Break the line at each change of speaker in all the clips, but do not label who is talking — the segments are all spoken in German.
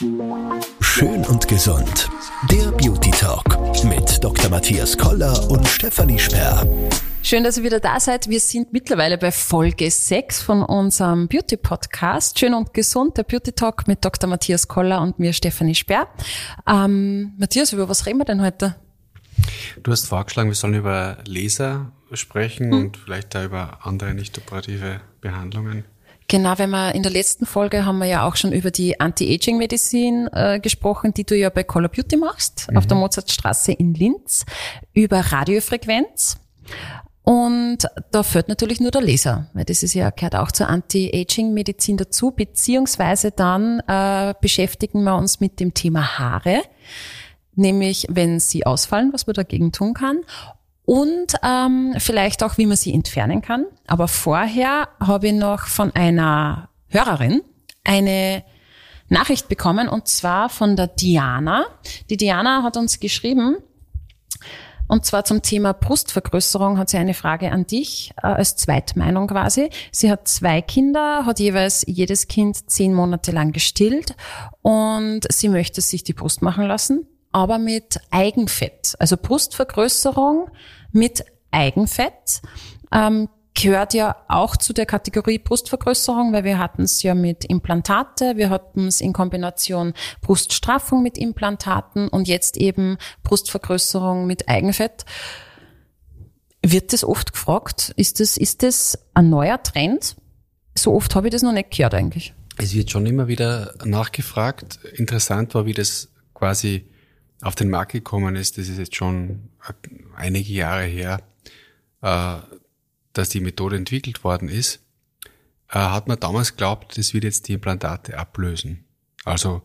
Schön und gesund. Der Beauty Talk mit Dr. Matthias Koller und Stefanie Sperr.
Schön, dass ihr wieder da seid. Wir sind mittlerweile bei Folge 6 von unserem Beauty Podcast. Schön und gesund, der Beauty Talk mit Dr. Matthias Koller und mir Stefanie Sperr. Ähm, Matthias, über was reden wir denn heute?
Du hast vorgeschlagen, wir sollen über Laser sprechen hm. und vielleicht da über andere nicht operative Behandlungen.
Genau, wenn wir in der letzten Folge haben wir ja auch schon über die Anti-Aging-Medizin äh, gesprochen, die du ja bei Color Beauty machst, mhm. auf der Mozartstraße in Linz, über Radiofrequenz. Und da fällt natürlich nur der Laser, weil das ist ja, gehört auch zur Anti-Aging-Medizin dazu, beziehungsweise dann äh, beschäftigen wir uns mit dem Thema Haare, nämlich wenn sie ausfallen, was man dagegen tun kann und ähm, vielleicht auch, wie man sie entfernen kann. Aber vorher habe ich noch von einer Hörerin eine Nachricht bekommen und zwar von der Diana. Die Diana hat uns geschrieben, und zwar zum Thema Brustvergrößerung hat sie eine Frage an dich, äh, als Zweitmeinung quasi. Sie hat zwei Kinder, hat jeweils jedes Kind zehn Monate lang gestillt und sie möchte sich die Brust machen lassen, aber mit Eigenfett. Also Brustvergrößerung mit Eigenfett. Ähm, gehört ja auch zu der Kategorie Brustvergrößerung, weil wir hatten es ja mit Implantate, wir hatten es in Kombination Bruststraffung mit Implantaten und jetzt eben Brustvergrößerung mit Eigenfett. Wird das oft gefragt? Ist das, ist das ein neuer Trend? So oft habe ich das noch nicht gehört eigentlich.
Es wird schon immer wieder nachgefragt. Interessant war, wie das quasi auf den Markt gekommen ist. Das ist jetzt schon einige Jahre her, äh, dass die Methode entwickelt worden ist, äh, hat man damals geglaubt, das wird jetzt die Implantate ablösen. Also,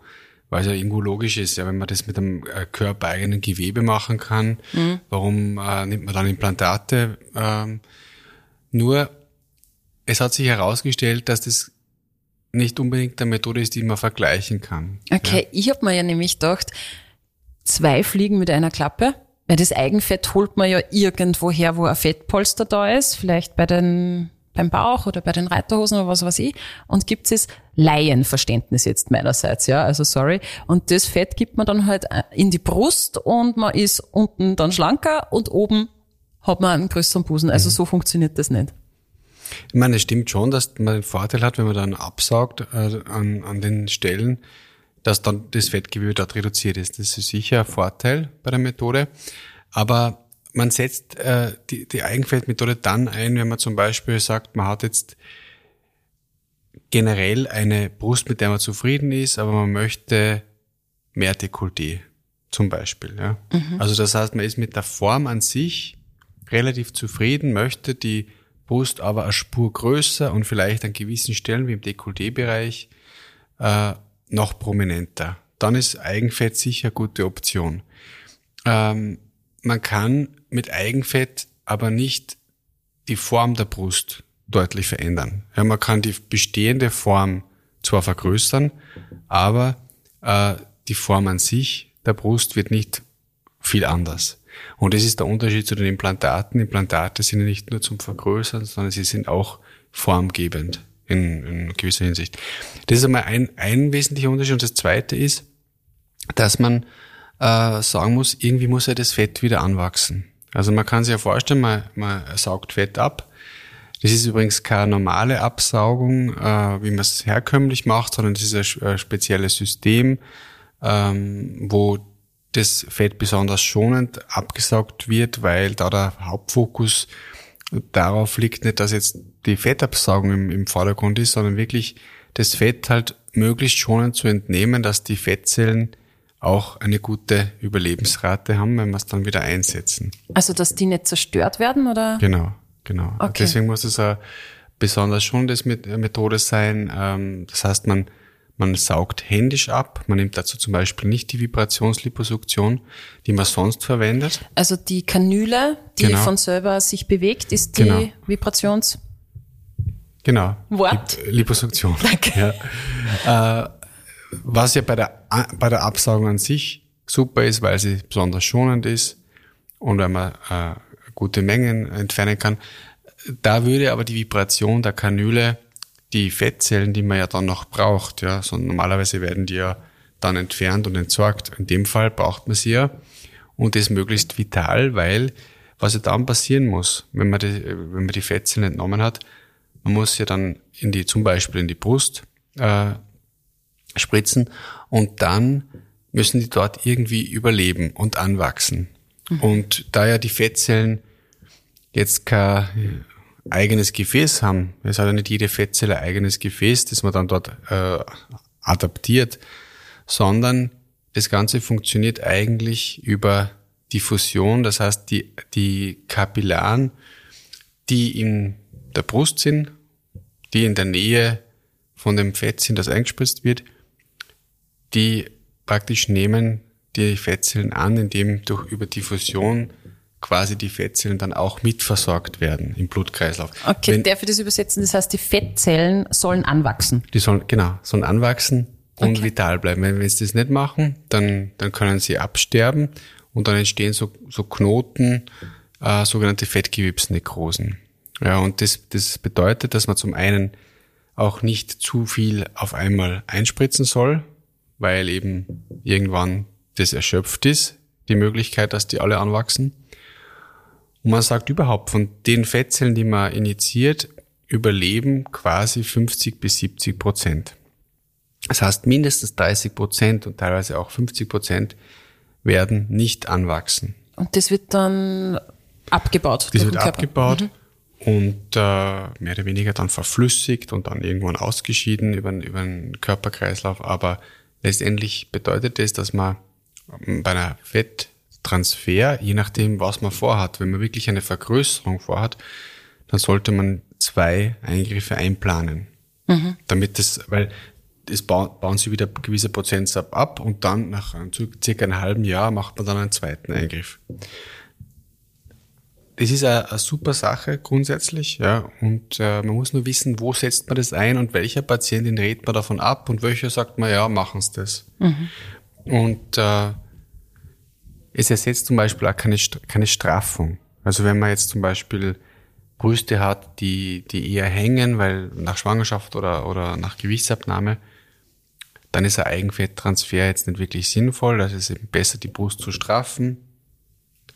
weil es ja irgendwo logisch ist, ja, wenn man das mit einem äh, körpereigenen Gewebe machen kann, mhm. warum nimmt man dann Implantate? Ähm, nur, es hat sich herausgestellt, dass das nicht unbedingt eine Methode ist, die man vergleichen kann.
Okay, ja. ich habe mir ja nämlich gedacht, zwei Fliegen mit einer Klappe. Weil das Eigenfett holt man ja irgendwo her, wo ein Fettpolster da ist, vielleicht bei den, beim Bauch oder bei den Reiterhosen oder was weiß ich. Und gibt es Laienverständnis jetzt meinerseits, ja, also sorry. Und das Fett gibt man dann halt äh, in die Brust und man ist unten dann schlanker und oben hat man einen größeren Busen. Also mhm. so funktioniert das nicht.
Ich meine, es stimmt schon, dass man den Vorteil hat, wenn man dann absaugt äh, an, an den Stellen, dass dann das Fettgewebe dort reduziert ist. Das ist sicher ein Vorteil bei der Methode. Aber man setzt äh, die, die Eigenfettmethode dann ein, wenn man zum Beispiel sagt, man hat jetzt generell eine Brust, mit der man zufrieden ist, aber man möchte mehr Dekolleté zum Beispiel. Ja. Mhm. Also das heißt, man ist mit der Form an sich relativ zufrieden, möchte die Brust aber eine Spur größer und vielleicht an gewissen Stellen wie im Dekolleté-Bereich äh, noch prominenter. Dann ist Eigenfett sicher eine gute Option. Ähm, man kann mit Eigenfett aber nicht die Form der Brust deutlich verändern. Ja, man kann die bestehende Form zwar vergrößern, aber äh, die Form an sich der Brust wird nicht viel anders. Und das ist der Unterschied zu den Implantaten. Implantate sind ja nicht nur zum Vergrößern, sondern sie sind auch formgebend in, in gewisser Hinsicht. Das ist einmal ein, ein wesentlicher Unterschied. Und das zweite ist, dass man äh, sagen muss, irgendwie muss ja das Fett wieder anwachsen. Also man kann sich ja vorstellen, man, man saugt Fett ab. Das ist übrigens keine normale Absaugung, äh, wie man es herkömmlich macht, sondern das ist ein, ein spezielles System, ähm, wo das Fett besonders schonend abgesaugt wird, weil da der Hauptfokus darauf liegt nicht, dass jetzt die Fettabsaugung im, im Vordergrund ist, sondern wirklich das Fett halt möglichst schonend zu entnehmen, dass die Fettzellen auch eine gute Überlebensrate haben, wenn wir es dann wieder einsetzen.
Also, dass die nicht zerstört werden, oder?
Genau, genau. Okay. Deswegen muss es eine besonders schonende Methode sein. Ähm, das heißt, man man saugt händisch ab. Man nimmt dazu zum Beispiel nicht die Vibrationsliposuktion, die man sonst verwendet.
Also die Kanüle, die genau. von selber sich bewegt, ist die genau. Vibrations...
Genau.
Wort?
Liposuktion.
Danke.
Ja. Äh, was ja bei der, bei der Absaugung an sich super ist, weil sie besonders schonend ist und weil man äh, gute Mengen entfernen kann. Da würde aber die Vibration der Kanüle die Fettzellen, die man ja dann noch braucht, ja, so normalerweise werden die ja dann entfernt und entsorgt. In dem Fall braucht man sie ja und das möglichst vital, weil was ja dann passieren muss, wenn man die, wenn man die Fettzellen entnommen hat, man muss ja dann in die, zum Beispiel in die Brust äh, spritzen und dann müssen die dort irgendwie überleben und anwachsen. Mhm. Und da ja die Fettzellen jetzt kein eigenes Gefäß haben, es hat ja nicht jede Fettzelle ein eigenes Gefäß, das man dann dort äh, adaptiert, sondern das Ganze funktioniert eigentlich über Diffusion, das heißt die, die Kapillaren, die in der Brust sind, die in der Nähe von dem Fett sind, das eingespritzt wird, die praktisch nehmen die Fettzellen an, indem durch über Diffusion quasi die Fettzellen dann auch mitversorgt werden im Blutkreislauf.
Okay, Wenn, darf ich das übersetzen? Das heißt, die Fettzellen sollen anwachsen.
Die sollen, genau, sollen anwachsen und okay. vital bleiben. Wenn, wenn sie das nicht machen, dann, dann können sie absterben und dann entstehen so, so Knoten, äh, sogenannte Fettgewebsnekrosen. Ja, und das, das bedeutet, dass man zum einen auch nicht zu viel auf einmal einspritzen soll, weil eben irgendwann das erschöpft ist, die Möglichkeit, dass die alle anwachsen. Und man sagt überhaupt, von den Fettzellen, die man injiziert, überleben quasi 50 bis 70 Prozent. Das heißt, mindestens 30 Prozent und teilweise auch 50 Prozent werden nicht anwachsen.
Und das wird dann abgebaut?
Das wird abgebaut mhm. und äh, mehr oder weniger dann verflüssigt und dann irgendwann ausgeschieden über, über den Körperkreislauf. Aber letztendlich bedeutet das, dass man bei einer Fetttransfer, je nachdem, was man vorhat, wenn man wirklich eine Vergrößerung vorhat, dann sollte man zwei Eingriffe einplanen. Mhm. Damit das, weil das bauen, bauen sie wieder gewisse Prozentsatz ab und dann nach circa einem halben Jahr macht man dann einen zweiten Eingriff. Das ist eine, eine super Sache grundsätzlich, ja, und äh, man muss nur wissen, wo setzt man das ein und welcher Patientin rät man davon ab und welcher sagt man, ja, machen Sie das. Mhm. Und äh, es ersetzt zum Beispiel auch keine, keine Straffung. Also wenn man jetzt zum Beispiel Brüste hat, die, die eher hängen, weil nach Schwangerschaft oder, oder nach Gewichtsabnahme, dann ist ein Eigenfetttransfer jetzt nicht wirklich sinnvoll. Das ist eben besser, die Brust zu straffen.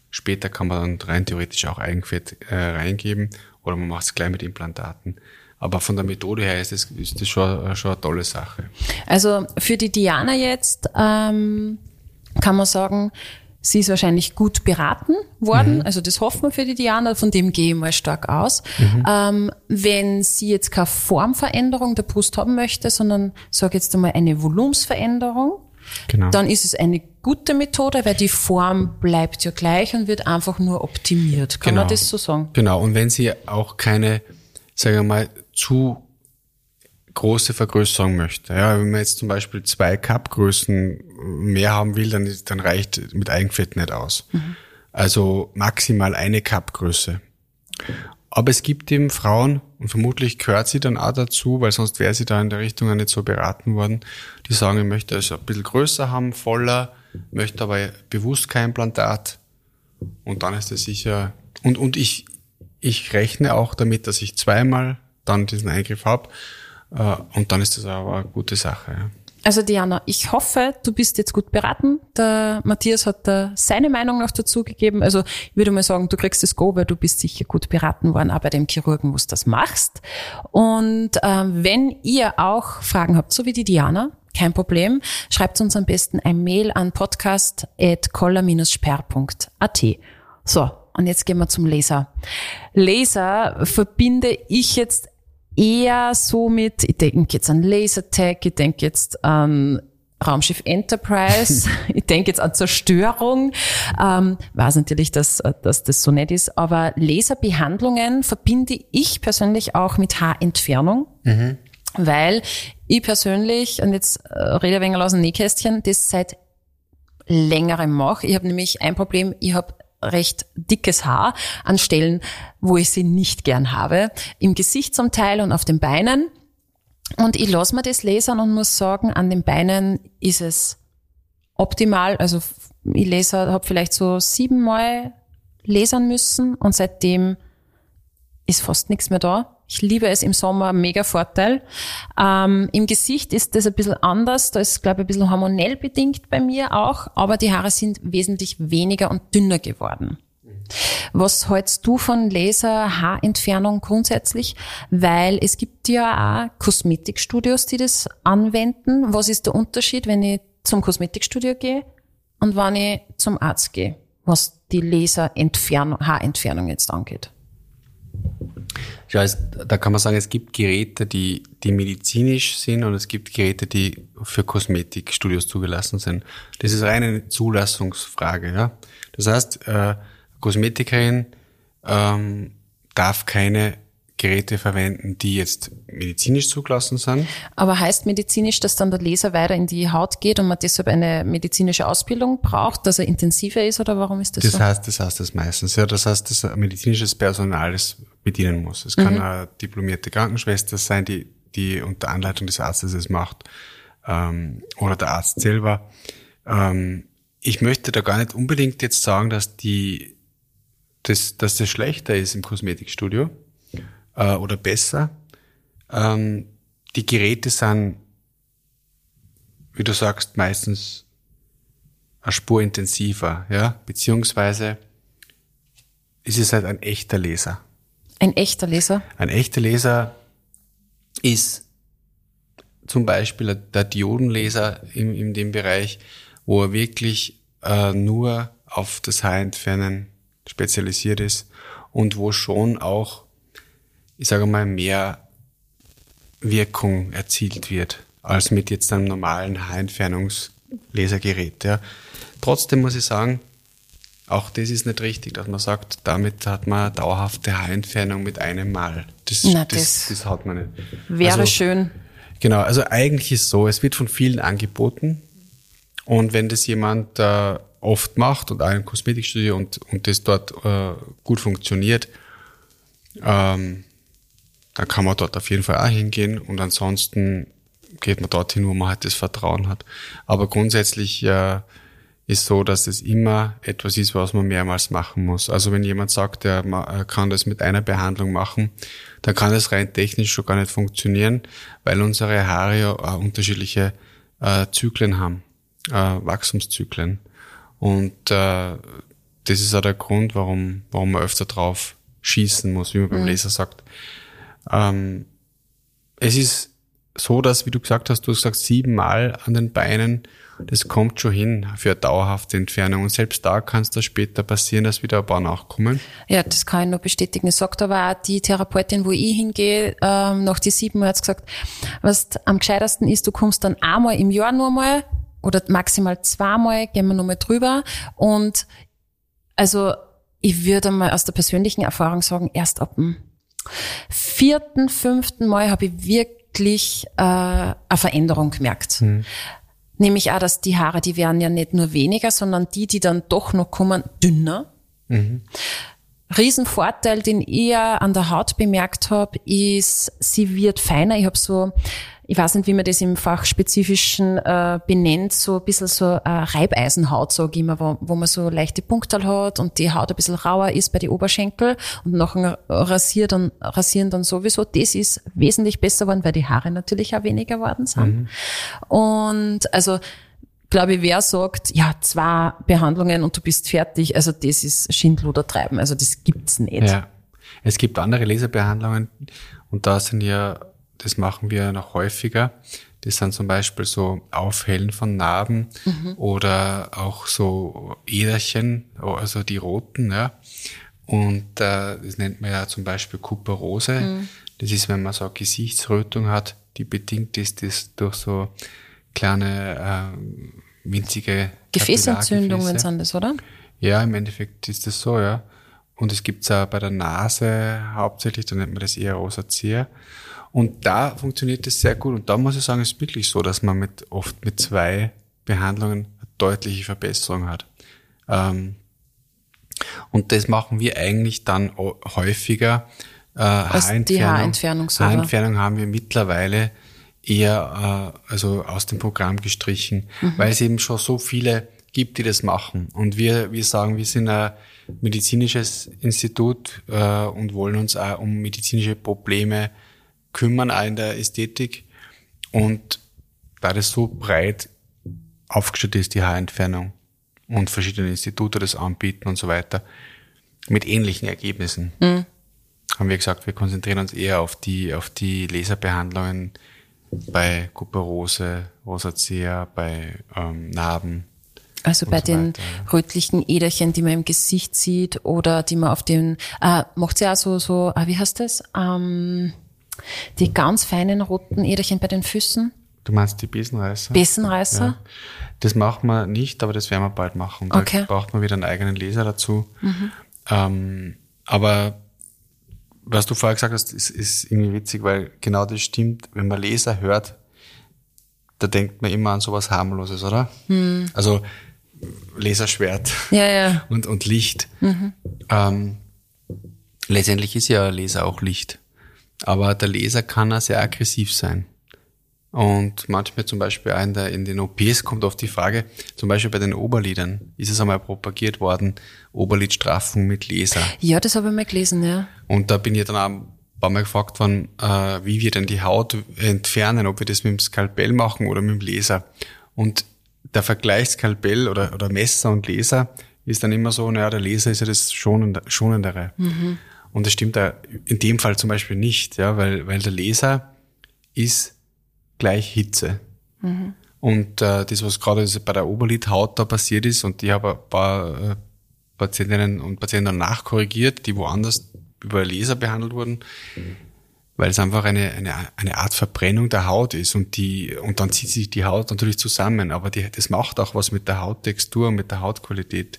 Später kann man dann rein theoretisch auch Eigenfett äh, reingeben oder man macht es gleich mit Implantaten. Aber von der Methode her ist das, ist das schon, schon eine tolle Sache.
Also für die Diana jetzt ähm, kann man sagen, Sie ist wahrscheinlich gut beraten worden, mhm. also das hoffen wir für die Diana, von dem gehe ich mal stark aus. Mhm. Ähm, wenn sie jetzt keine Formveränderung der Brust haben möchte, sondern sage jetzt einmal eine Volumensveränderung, genau. dann ist es eine gute Methode, weil die Form bleibt ja gleich und wird einfach nur optimiert. Kann
genau.
man das so sagen?
Genau, und wenn sie auch keine, sagen wir mal, zu große Vergrößerung möchte. Ja, wenn man jetzt zum Beispiel zwei Cupgrößen mehr haben will, dann, dann reicht mit Eigenfett nicht aus. Mhm. Also maximal eine Cupgröße. Aber es gibt eben Frauen, und vermutlich gehört sie dann auch dazu, weil sonst wäre sie da in der Richtung nicht so beraten worden, die sagen, ich möchte also ein bisschen größer haben, voller, möchte aber bewusst kein Implantat. Und dann ist es sicher, und, und ich, ich rechne auch damit, dass ich zweimal dann diesen Eingriff habe und dann ist das aber eine gute Sache.
Also Diana, ich hoffe, du bist jetzt gut beraten. Der Matthias hat da seine Meinung noch dazu gegeben. Also ich würde mal sagen, du kriegst das Go, weil du bist sicher gut beraten worden, aber bei dem Chirurgen, wo du das machst. Und ähm, wenn ihr auch Fragen habt, so wie die Diana, kein Problem, schreibt uns am besten ein Mail an podcast.koller-sperr.at. So, und jetzt gehen wir zum Laser. Laser verbinde ich jetzt eher so mit, ich denke jetzt an Lasertag, ich denke jetzt an Raumschiff Enterprise, ich denke jetzt an Zerstörung, ähm, weiß natürlich, dass, dass das so nett ist, aber Laserbehandlungen verbinde ich persönlich auch mit Haarentfernung, mhm. weil ich persönlich, und jetzt äh, rede ich ein wenig aus dem Nähkästchen, das seit längerem mache. Ich habe nämlich ein Problem, ich habe recht dickes Haar an Stellen, wo ich sie nicht gern habe. Im Gesicht zum Teil und auf den Beinen. Und ich lasse mir das lasern und muss sagen, an den Beinen ist es optimal. Also ich laser, habe vielleicht so siebenmal lasern müssen und seitdem ist fast nichts mehr da. Ich liebe es im Sommer, mega Vorteil. Ähm, Im Gesicht ist das ein bisschen anders. Da ist, glaube ich, ein bisschen hormonell bedingt bei mir auch, aber die Haare sind wesentlich weniger und dünner geworden. Was hältst du von Laser-Haarentfernung grundsätzlich? Weil es gibt ja auch Kosmetikstudios, die das anwenden. Was ist der Unterschied, wenn ich zum Kosmetikstudio gehe und wenn ich zum Arzt gehe, was die Laserentfernung, Haarentfernung jetzt angeht?
Ja, es, da kann man sagen, es gibt Geräte, die, die medizinisch sind und es gibt Geräte, die für Kosmetikstudios zugelassen sind. Das ist reine Zulassungsfrage. Ja? Das heißt, äh, Kosmetikerin ähm, darf keine Geräte verwenden, die jetzt medizinisch zugelassen sind.
Aber heißt medizinisch, dass dann der Laser weiter in die Haut geht und man deshalb eine medizinische Ausbildung braucht, dass er intensiver ist oder warum ist das,
das
so?
Heißt, das heißt das meistens, ja. Das heißt, dass medizinisches Personal das bedienen muss. Es kann mhm. eine diplomierte Krankenschwester sein, die, die unter Anleitung des Arztes es macht, ähm, oder der Arzt selber. Ähm, ich möchte da gar nicht unbedingt jetzt sagen, dass die das, dass das schlechter ist im Kosmetikstudio äh, oder besser. Ähm, die Geräte sind, wie du sagst, meistens eine Spur intensiver, ja, beziehungsweise ist es halt ein echter Laser.
Ein echter Laser?
Ein echter Laser ist zum Beispiel der Diodenlaser in, in dem Bereich, wo er wirklich äh, nur auf das Haarentfernen spezialisiert ist und wo schon auch, ich sage mal, mehr Wirkung erzielt wird als mit jetzt einem normalen Haarentfernungslasergerät. Ja. Trotzdem muss ich sagen, auch das ist nicht richtig, dass man sagt, damit hat man dauerhafte Haarentfernung mit einem Mal. Das,
Na,
das,
das,
das hat man nicht.
Wäre also, schön.
Genau, also eigentlich ist so, es wird von vielen angeboten. Und wenn das jemand äh, oft macht und auch im Kosmetikstudio und, und das dort äh, gut funktioniert, ähm, dann kann man dort auf jeden Fall auch hingehen und ansonsten geht man dorthin, wo man halt das Vertrauen hat. Aber grundsätzlich äh, ist so, dass es immer etwas ist, was man mehrmals machen muss. Also wenn jemand sagt, er, er kann das mit einer Behandlung machen, dann kann das rein technisch schon gar nicht funktionieren, weil unsere Haare ja auch unterschiedliche äh, Zyklen haben, äh, Wachstumszyklen. Und äh, das ist auch der Grund, warum, warum man öfter drauf schießen muss, wie man beim mhm. Laser sagt. Ähm, es ist so, dass, wie du gesagt hast, du gesagt, siebenmal an den Beinen, das kommt schon hin für eine dauerhafte Entfernung. Und selbst da kann es da später passieren, dass wieder ein paar nachkommen.
Ja, das kann ich nur bestätigen. Es sagt aber auch die Therapeutin, wo ich hingehe, ähm, nach die sieben hat gesagt, was am gescheitersten ist, du kommst dann einmal im Jahr nur mal oder maximal zweimal gehen wir nochmal drüber. Und also ich würde mal aus der persönlichen Erfahrung sagen, erst ab dem vierten, fünften Mal habe ich wirklich äh, eine Veränderung gemerkt. Mhm. Nämlich auch, dass die Haare, die werden ja nicht nur weniger, sondern die, die dann doch noch kommen, dünner. Mhm. Riesenvorteil, den ich an der Haut bemerkt habe, ist, sie wird feiner. Ich habe so ich weiß nicht, wie man das im Fachspezifischen äh, benennt, so ein bisschen so äh, Reibeisenhaut, sage ich immer, wo, wo man so leichte Punkte hat und die Haut ein bisschen rauer ist bei den Oberschenkel und nachher rasiert dann, rasieren dann sowieso. Das ist wesentlich besser geworden, weil die Haare natürlich auch weniger geworden sind. Mhm. Und also glaube ich, wer sagt, ja, zwei Behandlungen und du bist fertig, also das ist Schindluder treiben, also das gibt's nicht. Ja.
Es gibt andere Laserbehandlungen und da sind ja das machen wir noch häufiger. Das sind zum Beispiel so Aufhellen von Narben mhm. oder auch so Äderchen, also die roten, ja. Und äh, das nennt man ja zum Beispiel Kuperose. Mhm. Das ist, wenn man so eine Gesichtsrötung hat, die bedingt ist das durch so kleine äh, winzige
Gefäßentzündungen sind das, oder?
Ja, im Endeffekt ist das so, ja. Und es gibt's auch bei der Nase hauptsächlich, da nennt man das eher Rosacea. Und da funktioniert das sehr gut. Und da muss ich sagen, es ist wirklich so, dass man mit, oft mit zwei Behandlungen eine deutliche Verbesserung hat. Ähm, und das machen wir eigentlich dann häufiger.
Äh, Haarentfernung, die Haarentfernung,
Haarentfernung haben wir mittlerweile eher äh, also aus dem Programm gestrichen, mhm. weil es eben schon so viele gibt, die das machen. Und wir, wir sagen, wir sind ein medizinisches Institut äh, und wollen uns auch um medizinische Probleme kümmern, auch in der Ästhetik. Und da das so breit aufgestellt ist, die Haarentfernung, und verschiedene Institute das anbieten und so weiter, mit ähnlichen Ergebnissen, mhm. haben wir gesagt, wir konzentrieren uns eher auf die, auf die Laserbehandlungen bei Kuperose, Rosacea, bei ähm, Narben.
Also bei so den weiter. rötlichen Äderchen, die man im Gesicht sieht oder die man auf den, äh, macht sie auch so, so, ah, wie heißt das? Ähm, die ganz feinen roten Äderchen bei den Füßen.
Du meinst die Besenreißer?
Besenreißer? Ja.
Das machen wir nicht, aber das werden wir bald machen. Da okay. braucht man wieder einen eigenen Laser dazu. Mhm. Ähm, aber was du vorher gesagt hast, ist, ist irgendwie witzig, weil genau das stimmt. Wenn man Laser hört, da denkt man immer an sowas harmloses, oder? Mhm. Also Laserschwert
ja, ja.
Und, und Licht. Mhm. Ähm, letztendlich ist ja Laser auch Licht. Aber der Laser kann auch sehr aggressiv sein. Und manchmal zum Beispiel auch in, der, in den OPs kommt oft die Frage, zum Beispiel bei den Oberlidern, ist es einmal propagiert worden, Oberlidstraffung mit Laser.
Ja, das habe ich mal gelesen, ja.
Und da bin ich dann auch ein paar Mal gefragt worden, äh, wie wir denn die Haut entfernen, ob wir das mit dem Skalpell machen oder mit dem Laser. Und der Vergleich Skalpell oder, oder Messer und Laser ist dann immer so, naja, der Laser ist ja das Schonendere. Mhm. Und das stimmt da in dem Fall zum Beispiel nicht, ja, weil, weil der Laser ist gleich Hitze. Mhm. Und äh, das, was gerade bei der Oberlidhaut da passiert ist, und ich habe ein paar äh, Patientinnen und Patienten nachkorrigiert, die woanders über Laser behandelt wurden, mhm. weil es einfach eine, eine, eine Art Verbrennung der Haut ist und die und dann zieht sich die Haut natürlich zusammen, aber die, das macht auch was mit der Hauttextur, mit der Hautqualität.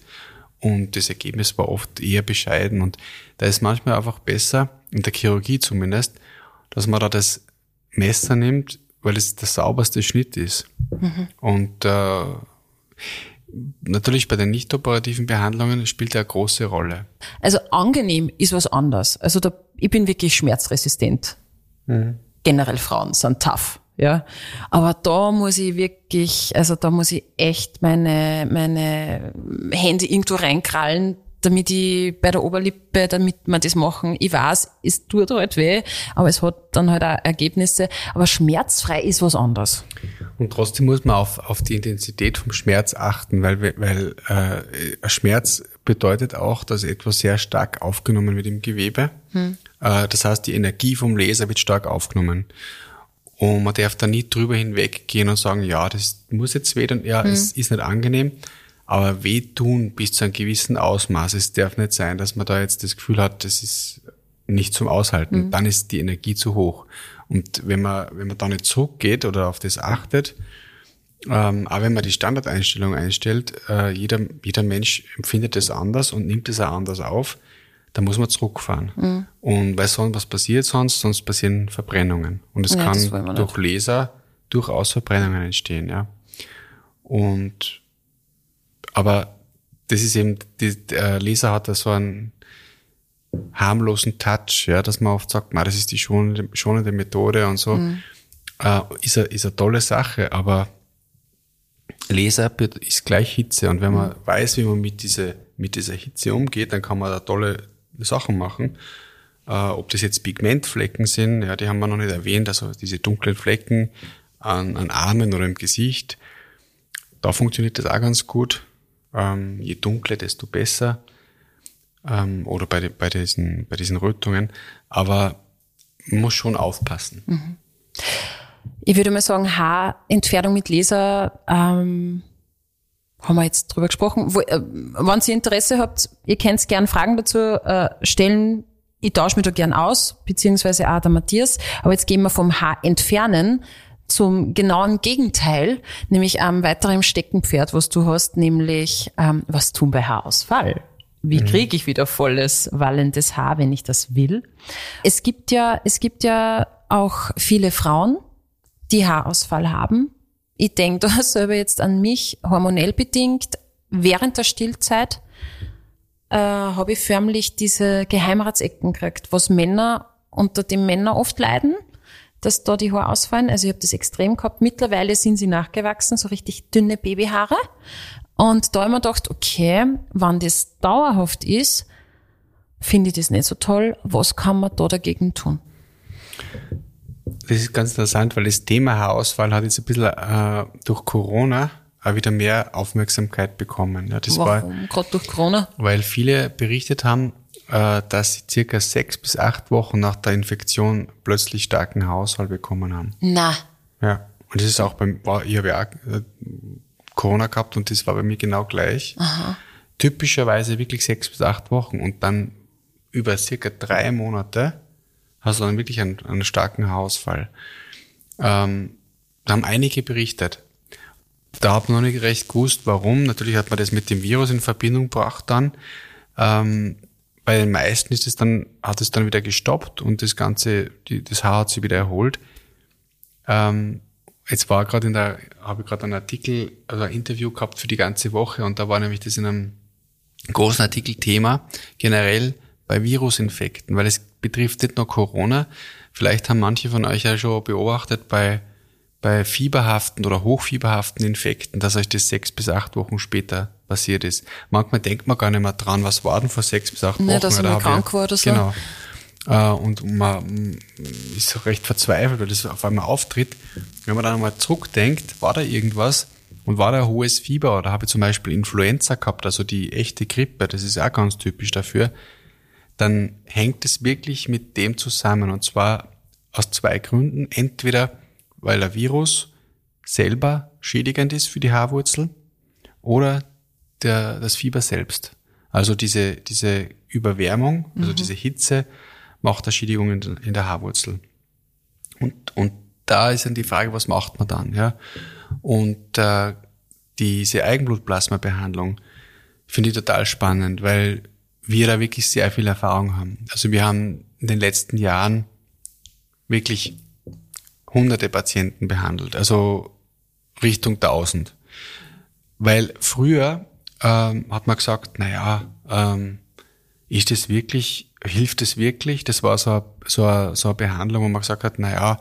Und das Ergebnis war oft eher bescheiden. Und da ist manchmal einfach besser, in der Chirurgie zumindest, dass man da das Messer nimmt, weil es der sauberste Schnitt ist. Mhm. Und äh, natürlich bei den nicht operativen Behandlungen spielt er eine große Rolle.
Also angenehm ist was anderes. Also da, ich bin wirklich schmerzresistent. Mhm. Generell Frauen sind tough. Ja, aber da muss ich wirklich, also da muss ich echt meine, meine Hände irgendwo reinkrallen, damit ich bei der Oberlippe, damit wir das machen. Ich weiß, es tut halt weh, aber es hat dann halt auch Ergebnisse. Aber schmerzfrei ist was anderes.
Und trotzdem muss man auf, auf die Intensität vom Schmerz achten, weil, weil äh, Schmerz bedeutet auch, dass etwas sehr stark aufgenommen wird im Gewebe. Hm. Äh, das heißt, die Energie vom Laser wird stark aufgenommen. Und man darf da nicht drüber hinweggehen und sagen, ja, das muss jetzt weh, ja, hm. es ist nicht angenehm aber wehtun bis zu einem gewissen Ausmaß. Es darf nicht sein, dass man da jetzt das Gefühl hat, das ist nicht zum Aushalten. Mhm. Dann ist die Energie zu hoch. Und wenn man, wenn man da nicht zurückgeht oder auf das achtet, ähm, auch wenn man die Standardeinstellung einstellt, äh, jeder, jeder Mensch empfindet das anders und nimmt es auch anders auf, da muss man zurückfahren. Mhm. Und weil sonst, was passiert sonst? Sonst passieren Verbrennungen. Und es ja, kann durch Laser durchaus Verbrennungen entstehen, ja. Und aber das ist eben, die, der Leser hat da so einen harmlosen Touch, ja, dass man oft sagt, das ist die schonende, schonende Methode und so. Mhm. Äh, ist, eine, ist eine tolle Sache, aber Laser ist gleich Hitze und wenn man mhm. weiß, wie man mit, diese, mit dieser Hitze umgeht, dann kann man da tolle Sachen machen. Äh, ob das jetzt Pigmentflecken sind, ja, die haben wir noch nicht erwähnt, also diese dunklen Flecken an, an Armen oder im Gesicht, da funktioniert das auch ganz gut. Ähm, je dunkler, desto besser. Ähm, oder bei, bei, diesen, bei diesen Rötungen. Aber man muss schon aufpassen. Mhm.
Ich würde mal sagen, Haarentfernung mit Laser ähm, haben wir jetzt drüber gesprochen. Wo, äh, wenn ihr Interesse habt, ihr könnt gern Fragen dazu äh, stellen. Ich tausche mich da gern aus, beziehungsweise auch der Matthias. Aber jetzt gehen wir vom Haar entfernen zum genauen Gegenteil, nämlich am weiteren Steckenpferd, was du hast, nämlich ähm, was tun bei Haarausfall? Wie mhm. kriege ich wieder volles, wallendes Haar, wenn ich das will? Es gibt ja, es gibt ja auch viele Frauen, die Haarausfall haben. Ich denke da selber jetzt an mich, hormonell bedingt. Während der Stillzeit äh, habe ich förmlich diese Geheimratsecken gekriegt, was Männer unter dem Männer oft leiden dass da die Haare ausfallen. Also ich habe das extrem gehabt. Mittlerweile sind sie nachgewachsen, so richtig dünne Babyhaare. Und da mir gedacht, okay, wenn das dauerhaft ist, finde ich das nicht so toll. Was kann man da dagegen tun?
Das ist ganz interessant, weil das Thema Haarausfall hat jetzt ein bisschen äh, durch Corona auch wieder mehr Aufmerksamkeit bekommen. Ja, das
Warum? Gerade durch Corona?
Weil viele berichtet haben, äh, dass sie circa sechs bis acht Wochen nach der Infektion plötzlich starken Haarausfall bekommen haben.
Na.
Ja. Und das ist auch beim, war, ich habe ja auch äh, Corona gehabt und das war bei mir genau gleich.
Aha.
Typischerweise wirklich sechs bis acht Wochen und dann über circa drei Monate du dann wirklich einen, einen starken Haarausfall. Ähm, da haben einige berichtet. Da hat man noch nicht recht gewusst, warum. Natürlich hat man das mit dem Virus in Verbindung gebracht dann. Ähm, bei den meisten ist es dann, hat es dann wieder gestoppt und das Ganze, die, das Haar hat sich wieder erholt. Ähm, jetzt war gerade in der, habe ich gerade einen Artikel, also ein Interview gehabt für die ganze Woche und da war nämlich das in einem großen Artikel Thema, generell bei Virusinfekten, weil es betrifft nicht nur Corona. Vielleicht haben manche von euch ja schon beobachtet bei, bei fieberhaften oder hochfieberhaften Infekten, dass euch das sechs bis acht Wochen später passiert ist. Manchmal denkt man gar nicht mehr dran, was war denn vor sechs bis acht Wochen.
Nicht, dass man krank war oder so.
Genau. Äh, und man ist so recht verzweifelt, weil das auf einmal auftritt. Wenn man dann einmal zurückdenkt, war da irgendwas und war da hohes Fieber oder habe ich zum Beispiel Influenza gehabt, also die echte Grippe, das ist auch ganz typisch dafür, dann hängt es wirklich mit dem zusammen und zwar aus zwei Gründen. Entweder weil der Virus selber schädigend ist für die Haarwurzel oder der, das Fieber selbst. Also diese, diese Überwärmung, also mhm. diese Hitze macht eine Schädigung in, in der Haarwurzel. Und, und da ist dann die Frage, was macht man dann? Ja? Und äh, diese Eigenblutplasma-Behandlung finde ich total spannend, weil wir da wirklich sehr viel Erfahrung haben. Also wir haben in den letzten Jahren wirklich hunderte Patienten behandelt, also Richtung tausend. Weil früher ähm, hat man gesagt, naja, ähm, ist das wirklich, hilft das wirklich? Das war so, so, eine, so eine Behandlung, wo man gesagt hat, naja,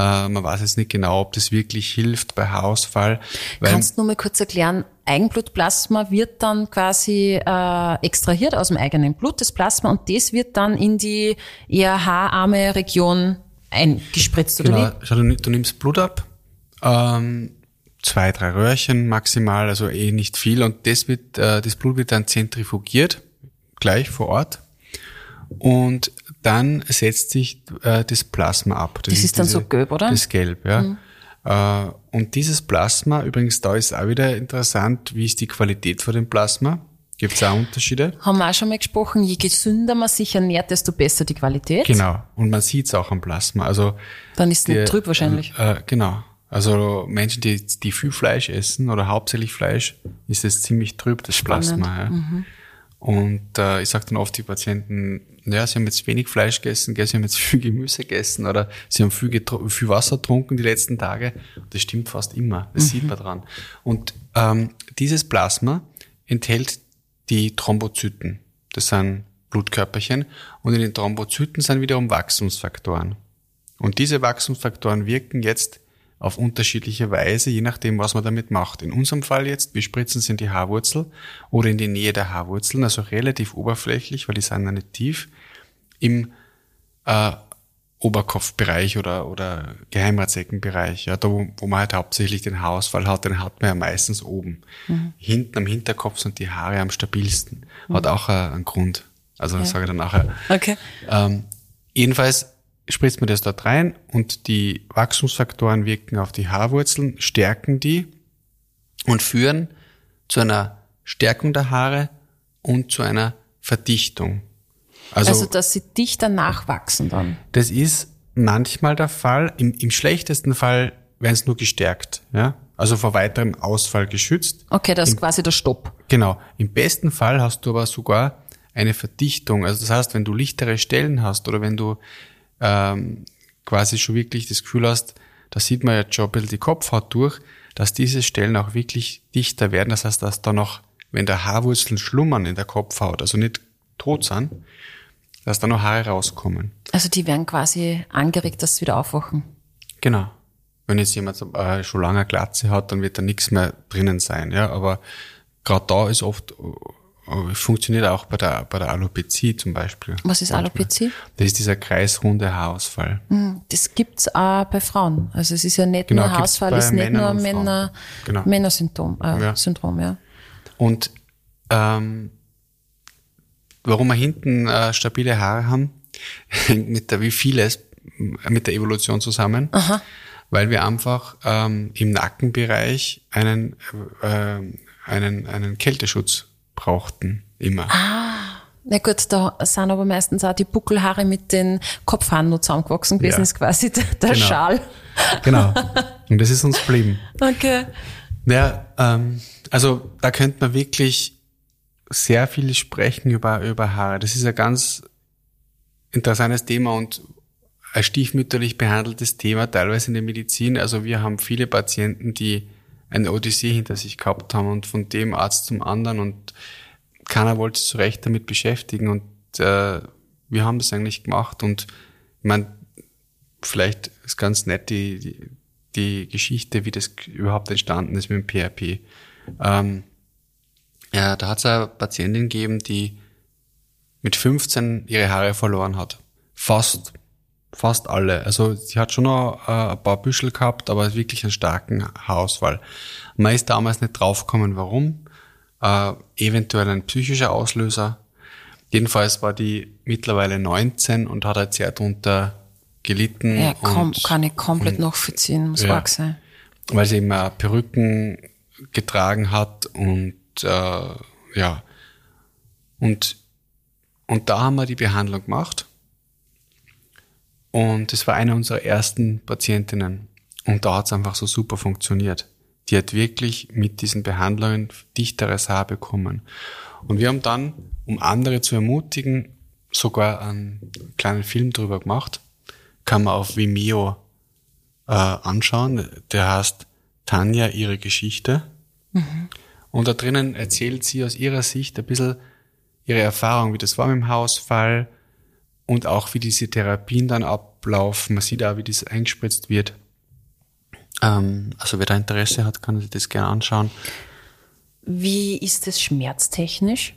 äh, man weiß jetzt nicht genau, ob das wirklich hilft bei Haarausfall.
Kannst du nur mal kurz erklären, Eigenblutplasma wird dann quasi äh, extrahiert aus dem eigenen Blut, das Plasma, und das wird dann in die eher haararme Region eingespritzt,
oder genau. wie? Schau, du, du nimmst Blut ab, ähm, zwei, drei Röhrchen maximal, also eh nicht viel, und das wird, äh, das Blut wird dann zentrifugiert, gleich vor Ort. Und dann setzt sich äh, das Plasma ab.
Das, das ist, dann diese, so gelb, oder?
Das Gelb, ja. Mhm. Äh, und dieses Plasma, übrigens da ist auch wieder interessant, wie ist die Qualität von dem Plasma? Gibt es auch Unterschiede?
Haben wir auch schon mal gesprochen, je gesünder man sich ernährt, desto besser die Qualität.
Genau, und man sieht es auch am Plasma. Also
Dann ist es nicht trüb wahrscheinlich.
Äh, genau. Also Menschen, die, die viel Fleisch essen oder hauptsächlich Fleisch, ist es ziemlich trüb, das Spannend. Plasma. Ja. Mhm. Und äh, ich sage dann oft die Patienten, ja, sie haben jetzt wenig Fleisch gegessen, gell, sie haben jetzt viel Gemüse gegessen oder sie haben viel, viel Wasser getrunken die letzten Tage. Das stimmt fast immer, das mhm. sieht man dran. Und ähm, dieses Plasma enthält die Thrombozyten. Das sind Blutkörperchen. Und in den Thrombozyten sind wiederum Wachstumsfaktoren. Und diese Wachstumsfaktoren wirken jetzt auf unterschiedliche Weise, je nachdem, was man damit macht. In unserem Fall jetzt, wir spritzen sie in die Haarwurzel oder in die Nähe der Haarwurzeln, also relativ oberflächlich, weil die sind ja nicht tief, im äh, Oberkopfbereich oder, oder Geheimratsäckenbereich, ja, da wo, wo man halt hauptsächlich den Haarausfall hat, den hat man ja meistens oben. Mhm. Hinten am Hinterkopf sind die Haare am stabilsten. Mhm. Hat auch äh, einen Grund. Also das ja. sage ich dann nachher.
Okay.
Ähm, jedenfalls spritzt man das dort rein und die Wachstumsfaktoren wirken auf die Haarwurzeln, stärken die und führen zu einer Stärkung der Haare und zu einer Verdichtung.
Also, also dass sie dichter nachwachsen dann.
Das ist manchmal der Fall. Im, im schlechtesten Fall werden es nur gestärkt, ja. Also vor weiterem Ausfall geschützt.
Okay, das ist Im, quasi der Stopp.
Genau. Im besten Fall hast du aber sogar eine Verdichtung. Also das heißt, wenn du lichtere Stellen hast oder wenn du ähm, quasi schon wirklich das Gefühl hast, da sieht man jetzt schon ein bisschen die Kopfhaut durch, dass diese Stellen auch wirklich dichter werden. Das heißt, dass da noch, wenn da Haarwurzeln schlummern in der Kopfhaut, also nicht tot sind, dass da noch Haare rauskommen.
Also die werden quasi angeregt, dass sie wieder aufwachen.
Genau. Wenn jetzt jemand äh, schon lange Glatze hat, dann wird da nichts mehr drinnen sein, ja. Aber gerade da ist oft, funktioniert auch bei der, bei der Alopezie zum Beispiel.
Was ist
Manchmal.
Alopezie?
Das ist dieser kreisrunde Haarausfall.
Hm, Das gibt's auch bei Frauen. Also es ist ja nicht
Genau,
nur Haarausfall,
bei
ist nicht
Männern
nur. Männer,
Genau.
Männersymptom, äh,
Ja.
Syndrom, ja.
Und ähm, warum wir hinten äh, stabile Haare haben, hängt mit der, wie vieles, mit der Evolution zusammen. Weil wir einfach ähm, im Nackenbereich einen, äh, einen, einen Kälteschutz brauchten, immer.
Na gut, da sind aber meistens auch die Buckelhaare mit den Kopfhaaren noch zusammengewachsen gewesen,
Ja.
ist quasi der, der
Genau.
Schal.
Genau. Und das ist uns geblieben.
Okay.
Ja, ähm, also da könnte man wirklich sehr viel sprechen über, über Haare. Das ist ein ganz interessantes Thema und ein stiefmütterlich behandeltes Thema, teilweise in der Medizin. Also wir haben viele Patienten, die eine Odyssee hinter sich gehabt haben und von dem Arzt zum anderen und keiner wollte sich so recht damit beschäftigen und äh, wir haben das eigentlich gemacht und ich meine, vielleicht ist ganz nett die, die, die Geschichte, wie das überhaupt entstanden ist mit dem PRP. Ähm, ja, da hat es eine Patientin gegeben, die mit 15 ihre Haare verloren hat. Fast, fast alle. Also sie hat schon noch äh, ein paar Büschel gehabt, aber wirklich einen starken Haarausfall. Man ist damals nicht draufgekommen, warum. Äh, eventuell ein psychischer Auslöser. Jedenfalls war die mittlerweile 19 und hat halt sehr darunter gelitten.
Ja, komm,
und,
kann ich komplett nachvollziehen, muss
Ja.
arg sein.
weil sie immer Perücken getragen hat und äh, ja und und da haben wir die Behandlung gemacht und das war eine unserer ersten Patientinnen und da hat es einfach so super funktioniert. Die hat wirklich mit diesen Behandlungen dichteres Haar bekommen und wir haben dann, um andere zu ermutigen, sogar einen kleinen Film drüber gemacht. Kann man auf Vimeo äh, anschauen. Der heißt Tanja, ihre Geschichte. Und da drinnen erzählt sie aus ihrer Sicht ein bisschen ihre Erfahrung, wie das war mit dem Hausfall und auch wie diese Therapien dann ablaufen. Man sieht auch, wie das eingespritzt wird. Ähm, also wer da Interesse hat, kann sich das gerne anschauen.
Wie ist es schmerztechnisch?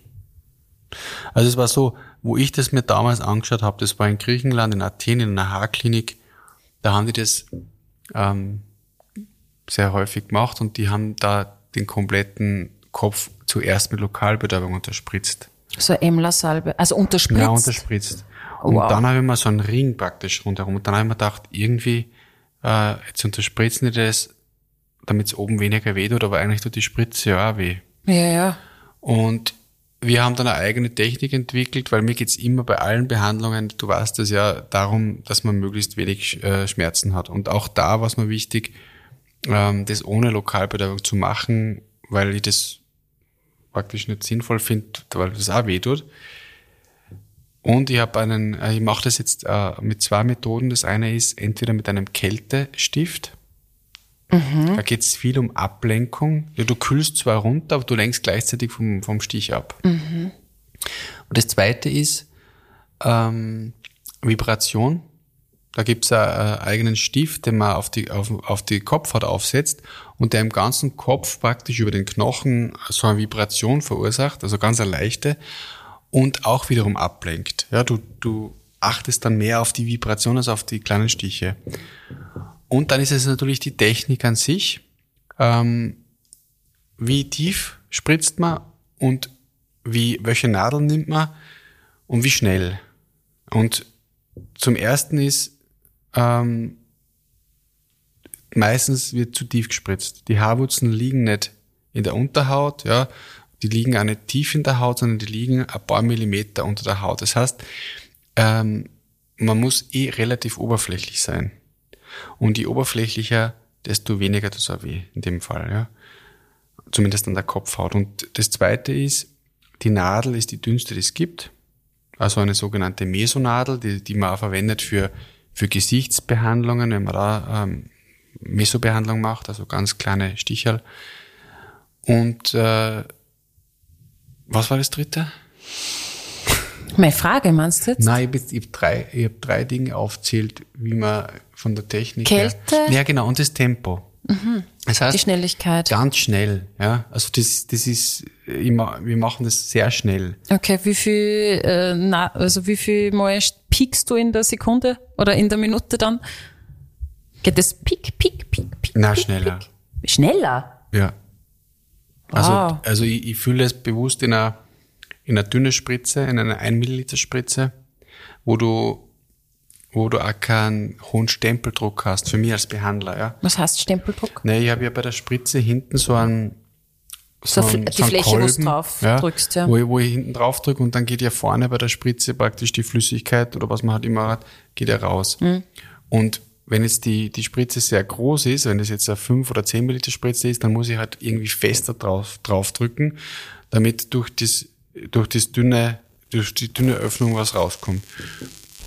Also es war so, wo ich das mir damals angeschaut habe, das war in Griechenland, in Athen, in einer Haarklinik, da haben die das ähm, sehr häufig gemacht und die haben da den kompletten Kopf zuerst mit Lokalbetäubung unterspritzt.
So Emler-Salbe, also unterspritzt.
Ja, unterspritzt. Und
Wow.
dann habe ich mir so einen Ring praktisch rundherum und dann habe ich mir gedacht, irgendwie, äh, jetzt unterspritzen die das, damit es oben weniger weh tut, aber eigentlich tut die Spritze ja auch weh.
Ja, ja.
Und wir haben dann eine eigene Technik entwickelt, weil mir geht's immer bei allen Behandlungen, du weißt es ja, darum, dass man möglichst wenig äh, Schmerzen hat. Und auch da war es mir wichtig, ähm, das ohne Lokalbetäubung zu machen, weil ich das praktisch nicht sinnvoll finde, weil das auch weh tut. Und ich habe einen, äh, ich mache das jetzt äh, mit zwei Methoden. Das eine ist entweder mit einem Kältestift. Da geht es viel um Ablenkung. Ja, du kühlst zwar runter, aber du lenkst gleichzeitig vom, vom Stich ab. Und das zweite ist ähm, Vibration. Da gibt's einen eigenen Stift, den man auf die, auf, auf die Kopfhaut aufsetzt und der im ganzen Kopf praktisch über den Knochen so eine Vibration verursacht, also ganz eine leichte und auch wiederum ablenkt. Ja, du, du achtest dann mehr auf die Vibration als auf die kleinen Stiche. Und dann ist es natürlich die Technik an sich. Ähm, wie tief spritzt man und wie, welche Nadeln nimmt man und wie schnell. Und zum ersten ist, ähm, meistens wird zu tief gespritzt. Die Haarwurzeln liegen nicht in der Unterhaut, ja, die liegen auch nicht tief in der Haut, sondern die liegen ein paar Millimeter unter der Haut. Das heißt, ähm, man muss eh relativ oberflächlich sein. Und je oberflächlicher, desto weniger tut es weh, in dem Fall, ja. Zumindest an der Kopfhaut. Und das zweite ist, die Nadel ist die dünnste, die es gibt. Also eine sogenannte Mesonadel, die, die man auch verwendet für, für Gesichtsbehandlungen, wenn man da ähm, Mesobehandlung macht, also ganz kleine Sticherl. Und äh, was war das dritte?
Meine Frage, meinst du jetzt?
Nein, ich habe hab drei, ich hab drei Dinge aufzählt, wie man von der Technik
Kälte?
her. Ja, genau, und das Tempo. Das heißt,
Die Schnelligkeit.
ganz schnell, ja. Also das, das ist immer, wir machen das sehr schnell.
Okay, wie viel, äh, na, also wie viel Mal piekst du in der Sekunde oder in der Minute dann? Geht das piek, piek, piek, piek?
Na, schneller.
Piek? Schneller?
Ja. Also,
Wow.
also ich, ich fühle es bewusst in einer, in einer dünne Spritze, in einer 1 Milliliter Spritze, wo du, wo du auch keinen hohen Stempeldruck hast, für mich als Behandler, ja.
Was heißt Stempeldruck?
Ne, ich habe ja bei der Spritze hinten so einen,
So
einen-
Fl- die Fläche, wo du drauf
ja,
drückst, ja.
Wo ich, wo ich hinten drauf drücke und dann geht ja vorne bei der Spritze praktisch die Flüssigkeit oder was man halt immer hat, geht ja raus.
Mhm.
Und wenn jetzt die, die Spritze sehr groß ist, wenn das jetzt eine 5 oder 10 Milliliter Spritze ist, dann muss ich halt irgendwie fester drauf, drauf drücken, damit durch das, durch das dünne, durch die dünne Öffnung was rauskommt.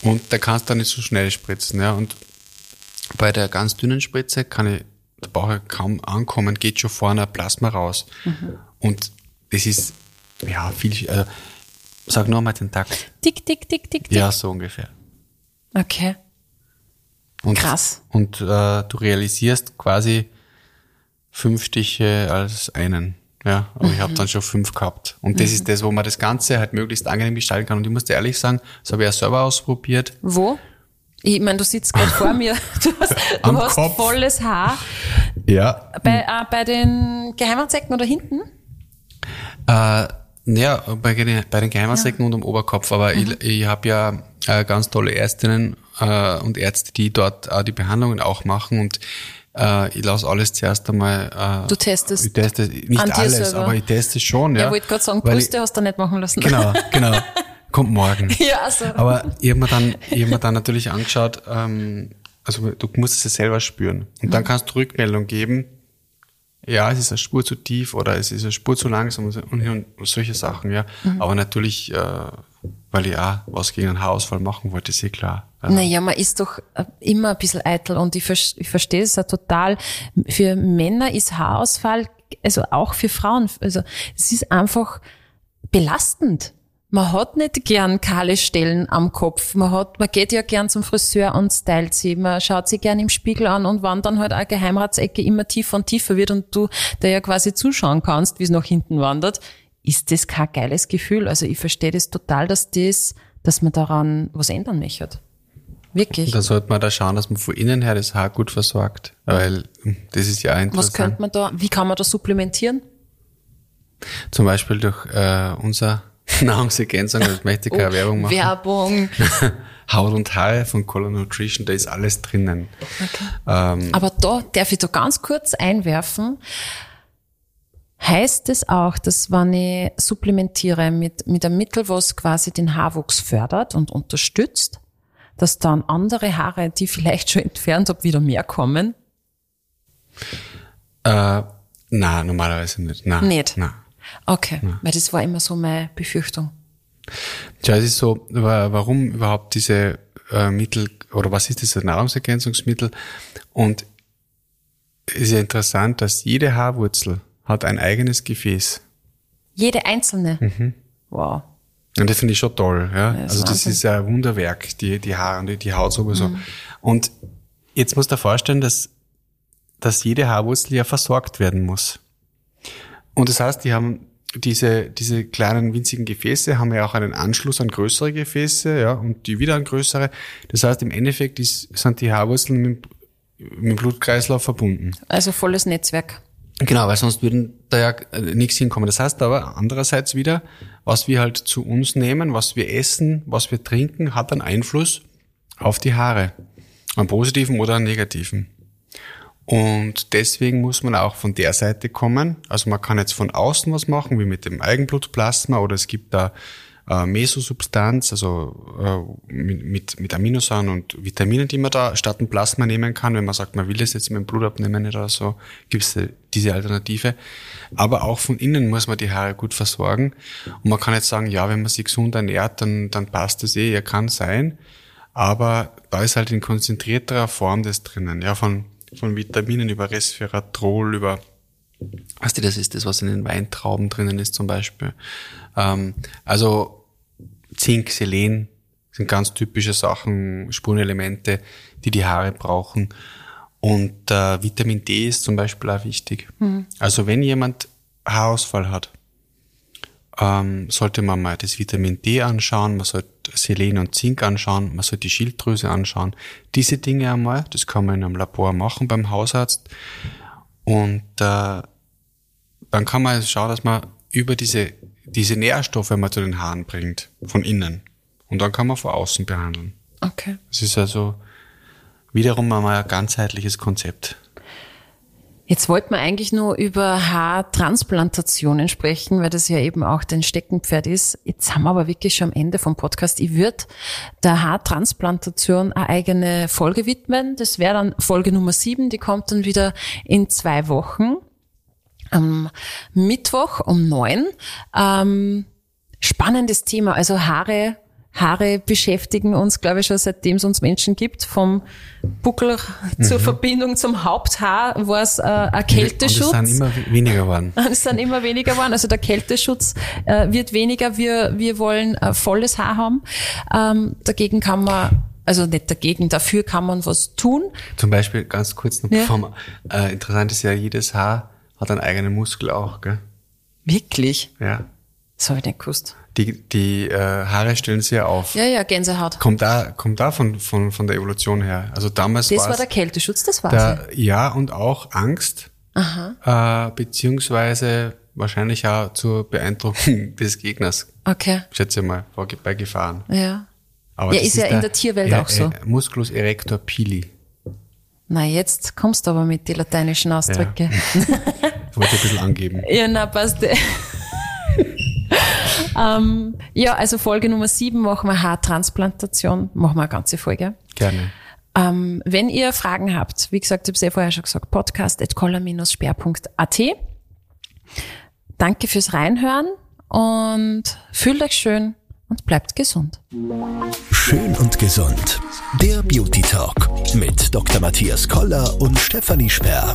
Und da kannst du dann nicht so schnell spritzen, ja. Und bei der ganz dünnen Spritze kann ich, da brauche ich kaum ankommen, geht schon vorne ein Plasma raus. Und das ist, ja, viel, also, sag nur mal den Takt.
Tick, tick, tick, tick, tick.
Ja, so ungefähr.
Okay.
Und,
Krass.
Und äh, du realisierst quasi fünf Stiche als einen. Ja, aber ich habe dann schon fünf gehabt. Und das ist das, wo man das Ganze halt möglichst angenehm gestalten kann. Und ich muss dir ehrlich sagen, das habe ich ja selber ausprobiert.
Wo? Ich meine, du sitzt gerade vor mir. Du hast, du hast volles Haar.
Ja.
Bei, äh, bei den Geheimanzecken oder hinten?
Äh, ja, bei, den- bei den Geheimansäcken und am Oberkopf. Aber ich, ich habe ja äh, ganz tolle Ärztinnen äh, und Ärzte, die dort äh, die Behandlungen auch machen. Und äh, ich lasse alles zuerst einmal. Äh,
Du testest
Ich teste nicht alles,
selber.
aber ich teste schon. Ja,
Ja, ich wollte gerade sagen, Brüste hast du nicht machen lassen.
Ich, genau, genau. Kommt morgen.
Ja, also.
Aber ich habe mir dann, ich hab mir dann natürlich angeschaut, ähm, also du musst es ja selber spüren. Und
Mhm.
dann kannst du Rückmeldung geben, ja, es ist eine Spur zu tief oder es ist eine Spur zu langsam und, und solche Sachen, ja.
Mhm.
Aber natürlich, äh, weil ich auch was gegen einen Haarausfall machen wollte, ist eh klar. Ja.
Naja, man ist doch äh, immer ein bisschen eitel und ich, vers- ich verstehe es ja total. Für Männer ist Haarausfall, also auch für Frauen, also es ist einfach belastend. Man hat nicht gern kahle Stellen am Kopf. Man hat, man geht ja gern zum Friseur und stylt sie. Man schaut sich gern im Spiegel an und wann dann halt eine Geheimratsecke immer tiefer und tiefer wird und du da ja quasi zuschauen kannst, wie es nach hinten wandert, ist das kein geiles Gefühl. Also ich verstehe das total, dass das, dass man daran was ändern möchte. Wirklich.
Da sollte man da schauen, dass man von innen her das Haar gut versorgt. Weil hm, das ist ja auch
Was
interessant.
könnte man da, wie kann man das supplementieren?
Zum Beispiel durch äh, unser Nahrungsergänzung, das möchte ich keine Werbung machen.
Oh, Werbung.
Haut und Haare von Color Nutrition, da ist alles drinnen. Ähm,
Aber da darf ich da ganz kurz einwerfen. Heißt es auch, dass wenn ich supplementiere mit, mit einem Mittel, was quasi den Haarwuchs fördert und unterstützt, dass dann andere Haare, die vielleicht schon entfernt habe, wieder mehr kommen?
äh, na, normalerweise nicht. Na,
Nicht?
Na.
Okay, weil das war immer so meine Befürchtung.
Tja, es ist so, wa- warum überhaupt diese äh, Mittel oder was ist das Nahrungsergänzungsmittel? Und es ist ja interessant, dass jede Haarwurzel hat ein eigenes Gefäß.
Jede einzelne. Wow.
Und das finde ich schon toll, ja.
ist
also das
Wahnsinn.
ist ja ein Wunderwerk, die, die Haare und die, die Haut sowieso. Und jetzt musst du dir vorstellen, dass, dass jede Haarwurzel ja versorgt werden muss. Und das heißt, die haben diese, diese kleinen winzigen Gefäße haben ja auch einen Anschluss an größere Gefäße, ja, und die wieder an größere. Das heißt, im Endeffekt ist, sind die Haarwurzeln mit, mit dem Blutkreislauf verbunden.
Also volles Netzwerk.
Genau, weil sonst würden da ja äh, nichts hinkommen. Das heißt aber andererseits wieder, was wir halt zu uns nehmen, was wir essen, was wir trinken, hat einen Einfluss auf die Haare. Einen positiven oder einen negativen. Und deswegen muss man auch von der Seite kommen. Also man kann jetzt von außen was machen, wie mit dem Eigenblutplasma, oder es gibt da äh, Mesosubstanz, also äh, mit, mit, mit Aminosäuren und Vitaminen, die man da statt ein Plasma nehmen kann. Wenn man sagt, man will das jetzt mit dem Blut abnehmen oder so, gibt es diese Alternative. Aber auch von innen muss man die Haare gut versorgen. Und man kann jetzt sagen, ja, wenn man sich gesund ernährt, dann, dann passt das eh. Ja, kann sein. Aber da ist halt in konzentrierterer Form das drinnen, ja, von, von Vitaminen über Resveratrol, über, weißt du, das ist das, was in den Weintrauben drinnen ist zum Beispiel. Ähm, also Zink, Selen sind ganz typische Sachen, Spurenelemente, die die Haare brauchen. Und äh, Vitamin D ist zum Beispiel auch wichtig. Also wenn jemand Haarausfall hat, ähm, sollte man mal das Vitamin D anschauen, man sollte Selen und Zink anschauen, man sollte die Schilddrüse anschauen. Diese Dinge einmal, das kann man in einem Labor machen beim Hausarzt. Und äh, dann kann man schauen, dass man über diese, diese Nährstoffe mal zu den Haaren bringt, von innen. Und dann kann man von außen behandeln.
Okay.
Es ist also wiederum einmal ein ganzheitliches Konzept.
Jetzt wollten wir eigentlich nur über Haartransplantationen sprechen, weil das ja eben auch dein Steckenpferd ist. Jetzt haben wir aber wirklich schon am Ende vom Podcast. Ich würde der Haartransplantation eine eigene Folge widmen. Das wäre dann Folge Nummer sieben. Die kommt dann wieder in zwei Wochen. Am Mittwoch um neun. Ähm, spannendes Thema. Also Haare Haare beschäftigen uns, glaube ich, schon seitdem es uns Menschen gibt. Vom Buckel zur Verbindung zum Haupthaar war es äh, ein Kälteschutz.
Und es sind immer we- weniger geworden.
Es sind immer weniger geworden. Also der Kälteschutz äh, wird weniger. Wir, wir wollen äh, volles Haar haben. Ähm, dagegen kann man, also nicht dagegen, dafür kann man was tun.
Zum Beispiel, ganz kurz noch,
Ja.
bevor wir, äh, interessant ist ja, jedes Haar hat einen eigenen Muskel auch, gell?
Wirklich?
Ja.
Das habe ich nicht gewusst.
Die, die äh, Haare stellen sich ja auf.
Ja, ja, Gänsehaut.
Kommt da, kommt da von, von, von der Evolution her. Also damals
Das war der Kälteschutz, das war's. ja.
da, ja und auch Angst, Äh, beziehungsweise wahrscheinlich auch zur Beeindruckung des Gegners,
Okay,
schätze ich mal, vor, bei Gefahren.
ja.
Aber
Ja, ist ja in der Tierwelt auch so.
Musculus erector pili.
Na, jetzt kommst du aber mit den lateinischen Ausdrücke.
Wollte ich ein bisschen angeben.
Ja, na, passt. ähm, ja, also Folge Nummer sieben machen wir Haartransplantation, machen wir eine ganze Folge.
Gerne.
Ähm, wenn ihr Fragen habt, wie gesagt, ich habe es ja vorher schon gesagt, podcast.koller-sperr.at. Danke fürs Reinhören und fühlt euch schön und bleibt gesund.
Schön und gesund. Der Beauty Talk mit Dr. Matthias Koller und Stefanie Sperr.